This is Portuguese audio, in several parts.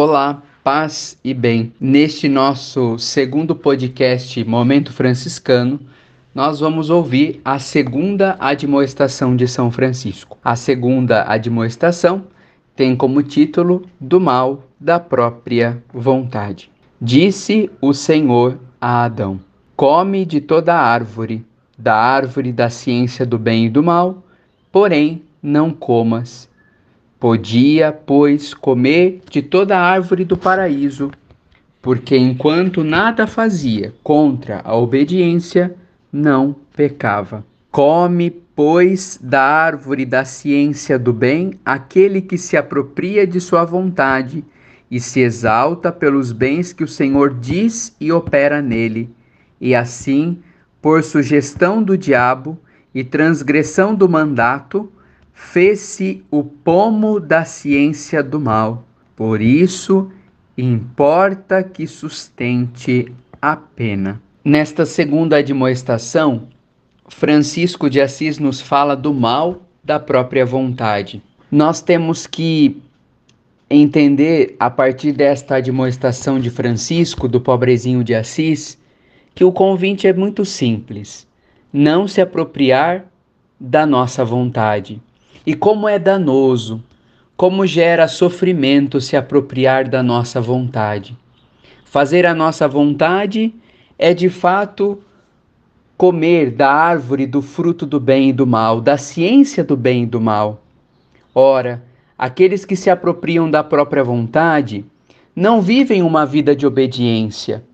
Olá, paz e bem. Neste nosso segundo podcast Momento Franciscano, nós vamos ouvir a segunda admoestação de São Francisco. A segunda admoestação tem como título Do mal da própria vontade. Disse o Senhor a Adão: Come de toda árvore, da árvore da ciência do bem e do mal, porém não comas. Podia, pois, comer de toda árvore do paraíso, porque enquanto nada fazia contra a obediência, não pecava. Come, pois, da árvore da ciência do bem aquele que se apropria de sua vontade e se exalta pelos bens que o Senhor diz e opera nele, e assim, por sugestão do diabo e transgressão do mandato, fez-se o pomo da ciência do mal. Por isso, importa que sustente a pena. Nesta segunda admoestação, Francisco de Assis nos fala do mal da própria vontade. Nós temos que entender, a partir desta admoestação de Francisco, do pobrezinho de Assis, que o convite é muito simples: não se apropriar da nossa vontade. E como é danoso, como gera sofrimento se apropriar da nossa vontade. Fazer a nossa vontade é de fato comer da árvore do fruto do bem e do mal, da ciência do bem e do mal. Ora, aqueles que se apropriam da própria vontade não vivem uma vida de obediência.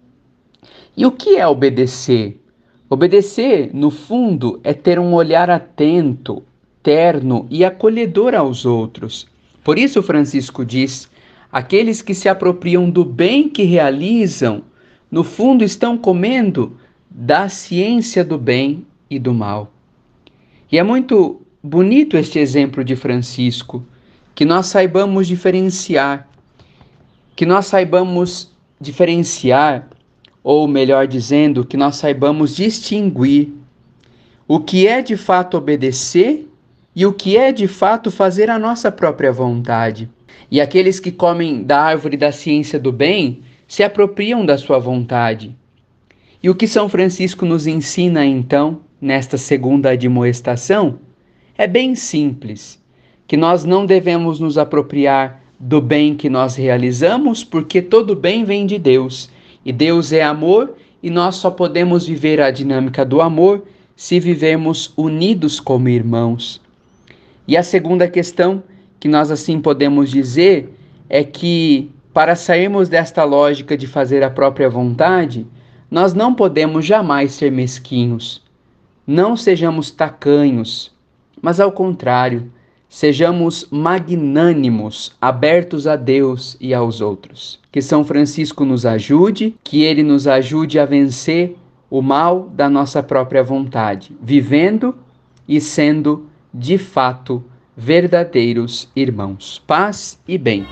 E o que é obedecer? Obedecer, no fundo, é ter um olhar atento, terno e acolhedor aos outros. Por isso, Francisco diz: aqueles que se apropriam do bem que realizam no fundo estão comendo da ciência do bem e do mal. E é muito bonito este exemplo de Francisco, que nós saibamos diferenciar, que nós saibamos diferenciar, ou melhor dizendo, que nós saibamos distinguir o que é de fato obedecer e o que é de fato fazer a nossa própria vontade. E aqueles que comem da árvore da ciência do bem se apropriam da sua vontade. E o que São Francisco nos ensina então, nesta segunda admoestação, é bem simples: que nós não devemos nos apropriar do bem que nós realizamos, porque todo bem vem de Deus. E Deus é amor, e nós só podemos viver a dinâmica do amor se vivemos unidos como irmãos. E a segunda questão que nós assim podemos dizer é que para sairmos desta lógica de fazer a própria vontade, nós não podemos jamais ser mesquinhos. Não sejamos tacanhos, mas ao contrário, sejamos magnânimos, abertos a Deus e aos outros. Que São Francisco nos ajude, que ele nos ajude a vencer o mal da nossa própria vontade, vivendo e sendo de fato verdadeiros irmãos. Paz e bem.